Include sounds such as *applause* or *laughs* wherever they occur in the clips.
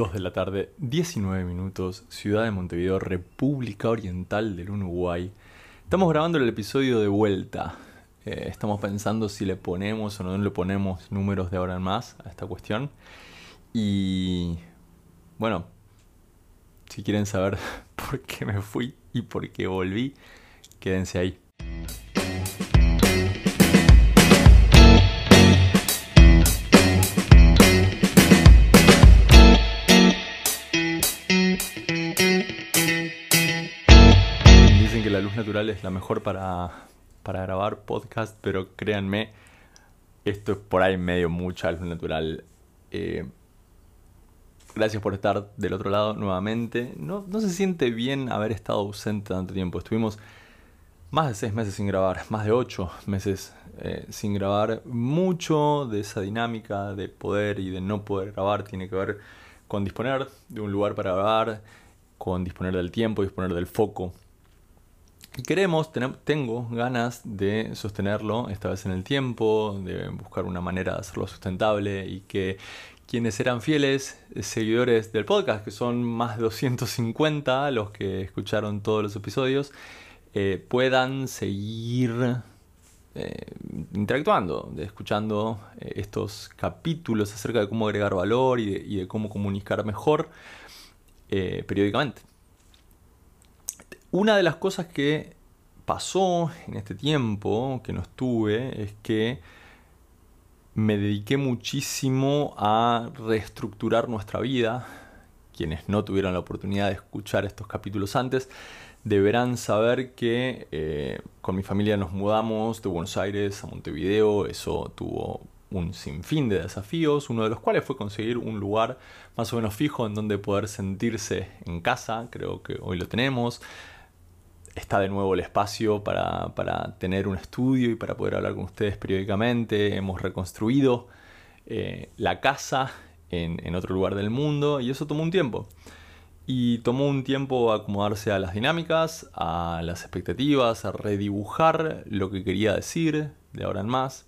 2 de la tarde, 19 minutos, ciudad de Montevideo, República Oriental del Uruguay. Estamos grabando el episodio de vuelta. Eh, estamos pensando si le ponemos o no le ponemos números de ahora en más a esta cuestión. Y bueno, si quieren saber *laughs* por qué me fui y por qué volví, quédense ahí. Que la luz natural es la mejor para, para grabar podcast, pero créanme, esto es por ahí medio mucha luz natural. Eh, gracias por estar del otro lado nuevamente. No, no se siente bien haber estado ausente tanto tiempo. Estuvimos más de seis meses sin grabar, más de ocho meses eh, sin grabar. Mucho de esa dinámica de poder y de no poder grabar tiene que ver con disponer de un lugar para grabar, con disponer del tiempo, disponer del foco. Y queremos, tengo ganas de sostenerlo, esta vez en el tiempo, de buscar una manera de hacerlo sustentable y que quienes eran fieles seguidores del podcast, que son más de 250 los que escucharon todos los episodios, eh, puedan seguir eh, interactuando, escuchando eh, estos capítulos acerca de cómo agregar valor y de, cómo comunicar mejor periódicamente. Una de las cosas que pasó en este tiempo que no estuve es que me dediqué muchísimo a reestructurar nuestra vida. Quienes no tuvieron la oportunidad de escuchar estos capítulos antes deberán saber que eh, con mi familia nos mudamos de Buenos Aires a Montevideo. Eso tuvo un sinfín de desafíos, uno de los cuales fue conseguir un lugar más o menos fijo en donde poder sentirse en casa. Creo que hoy lo tenemos está de nuevo el espacio para, tener un estudio y para poder hablar con ustedes periódicamente. Hemos reconstruido eh, la casa en, otro lugar del mundo y eso tomó un tiempo. Y tomó un tiempo acomodarse a las dinámicas, a las expectativas, a redibujar lo que quería decir de ahora en más.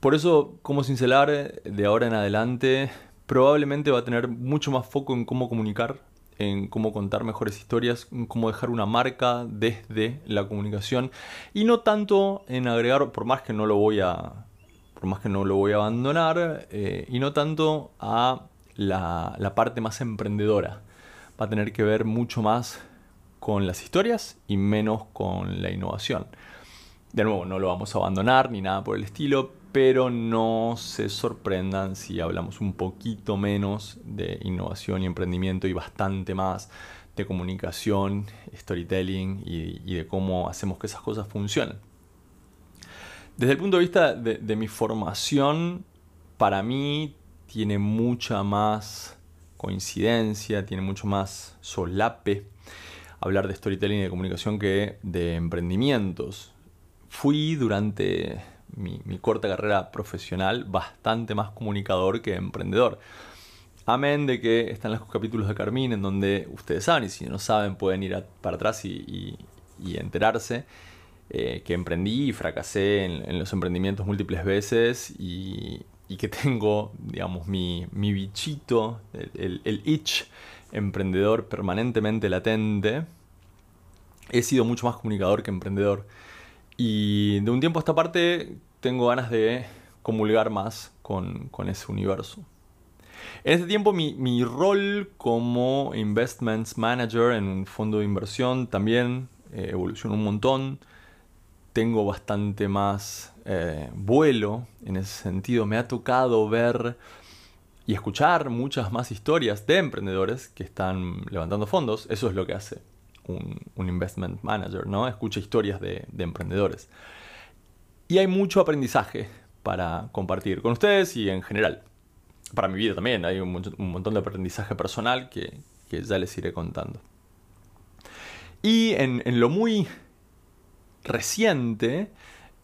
Por eso, como cincelar, de ahora en adelante, probablemente va a tener mucho más foco en cómo comunicar en cómo contar mejores historias, cómo dejar una marca desde la comunicación y no tanto en agregar, por más que no lo voy a, por más que no lo voy a abandonar, eh, y no tanto a la, la parte más emprendedora. Va a tener que ver mucho más con las historias y menos con la innovación. De nuevo, no lo vamos a abandonar ni nada por el estilo, pero no se sorprendan si hablamos un poquito menos de innovación y emprendimiento y bastante más de comunicación, storytelling y, de cómo hacemos que esas cosas funcionen. Desde el punto de vista de, mi formación, para mí tiene mucha más coincidencia, tiene mucho más solape hablar de storytelling y de comunicación que de emprendimientos. Fui durante mi, corta carrera profesional bastante más comunicador que emprendedor. Amén de que están los capítulos de Carmín en donde ustedes saben, y si no saben pueden ir para atrás y, enterarse, eh, que emprendí y fracasé en, los emprendimientos múltiples veces y, que tengo, digamos, mi, bichito, el, el, itch emprendedor permanentemente latente. He sido mucho más comunicador que emprendedor. Y de un tiempo a esta parte tengo ganas de comulgar más con, ese universo. En este tiempo mi, rol como Investments Manager en un fondo de inversión también eh, evolucionó un montón. Tengo bastante más eh, vuelo en ese sentido. Me ha tocado ver y escuchar muchas más historias de emprendedores que están levantando fondos. Eso es lo que hace un, investment manager, ¿no? Escucha historias de, emprendedores. Y hay mucho aprendizaje para compartir con ustedes y en general. Para mi vida también hay un, montón de aprendizaje personal que, ya les iré contando. Y en, lo muy reciente,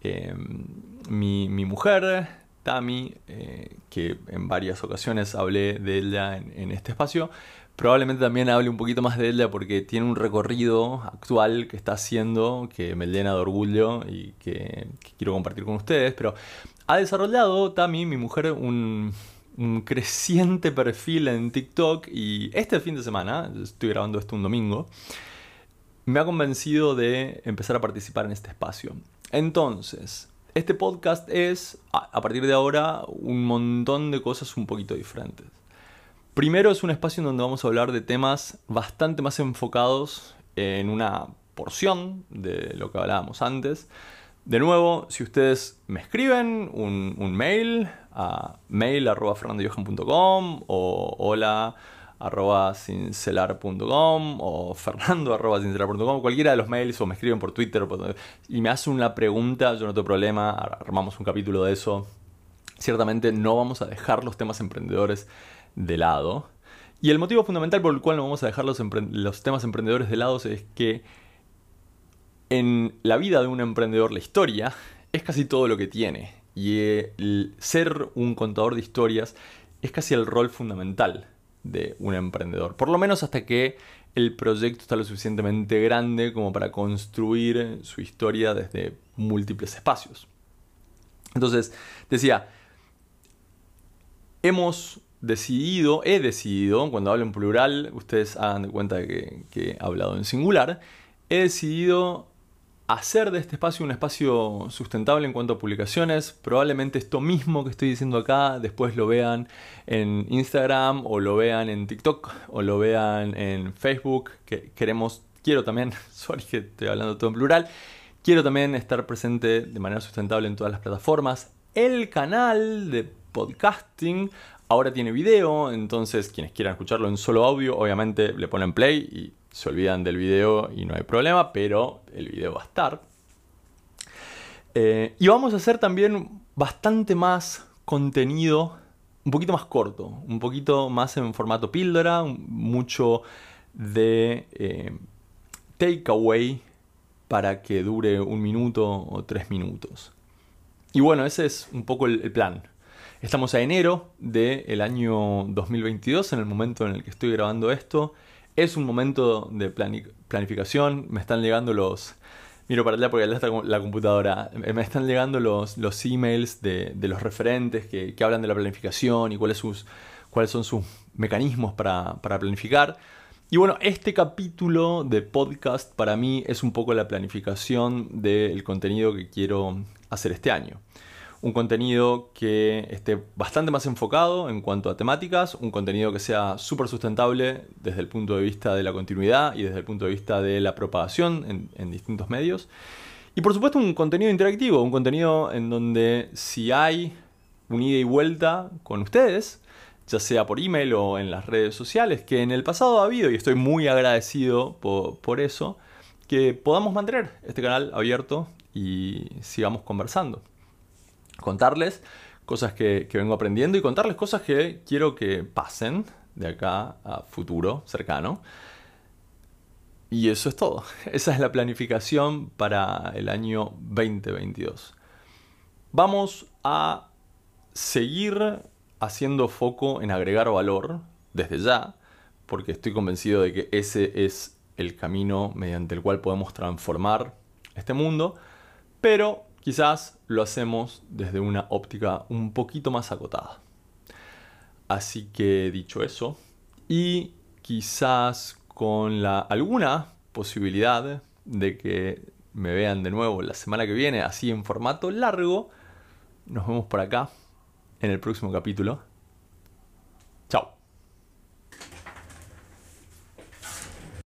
em, mi, mujer, Tami, eh, que en varias ocasiones hablé de ella en este espacio, Probablemente también hable un poquito más de ella porque tiene un recorrido actual que está haciendo que me llena de orgullo y que, quiero compartir con ustedes. Pero ha desarrollado Tami, mi mujer, un, un creciente perfil en TikTok y este fin de semana, estoy grabando esto un domingo, me ha convencido de empezar a participar en este espacio. Entonces, este podcast es, a partir de ahora, un montón de cosas un poquito diferentes. Primero es un espacio en donde vamos a hablar de temas bastante más enfocados en una porción de lo que hablábamos antes. De nuevo, si ustedes me escriben un, mail a mail.fernandoyohan.com o hola arroba cincelar.com o fernando arroba cincelar.com, cualquiera de los mails o me escriben por Twitter y me hacen una pregunta, yo no tengo problema, armamos un capítulo de eso. Ciertamente no vamos a dejar los temas emprendedores de lado. Y el motivo fundamental por el cual no vamos a dejar los, temas emprendedores de lado es que en la vida de un emprendedor la historia es casi todo lo que tiene. Y el ser un contador de historias es casi el rol fundamental de un emprendedor. Por lo menos hasta que el proyecto está lo suficientemente grande como para construir su historia desde múltiples espacios. Entonces, decía, hemos decidido, he decidido, cuando hablo en plural, ustedes hagan de cuenta que, que he hablado en singular, he decidido hacer de este espacio un espacio sustentable en cuanto a publicaciones. Probablemente esto mismo que estoy diciendo acá después lo vean en Instagram o lo vean en TikTok o lo vean en Facebook. Que queremos, quiero también, *laughs* sorry que estoy hablando todo en plural, quiero también estar presente de manera sustentable en todas las plataformas. El canal de podcasting ahora tiene video, entonces quienes quieran escucharlo en solo audio, obviamente le ponen play y se olvidan del video y no hay problema, pero el video va a estar. Eh, y vamos a hacer también bastante más contenido, un poquito más corto, un poquito más en formato píldora, mucho de eh, takeaway para que dure un minuto o tres minutos. Y bueno, ese es un poco el, plan. Estamos a enero del año 2022, en el momento en el que estoy grabando esto. Es un momento de planificación, me están llegando los... Miro para allá porque allá está la computadora. Me están llegando los, los emails de, los referentes que, hablan de la planificación y cuáles, sus, cuáles son sus mecanismos para, para planificar. Y bueno, este capítulo de podcast para mí es un poco la planificación del contenido que quiero hacer este año un contenido que esté bastante más enfocado en cuanto a temáticas, un contenido que sea súper sustentable desde el punto de vista de la continuidad y desde el punto de vista de la propagación en, distintos medios. Y por supuesto un contenido interactivo, un contenido en donde si hay un ida y vuelta con ustedes, ya sea por email o en las redes sociales, que en el pasado ha habido y estoy muy agradecido por, por eso, que podamos mantener este canal abierto y sigamos conversando contarles cosas que, vengo aprendiendo y contarles cosas que quiero que pasen de acá a futuro cercano. Y eso es todo. *laughs* Esa es la planificación para el año 2022. Vamos a seguir haciendo foco en agregar valor desde ya, porque estoy convencido de que ese es el camino mediante el cual podemos transformar este mundo, pero Quizás lo hacemos desde una óptica un poquito más acotada. Así que dicho eso, y quizás con la, alguna posibilidad de que me vean de nuevo la semana que viene, así en formato largo, nos vemos por acá en el próximo capítulo. Chao.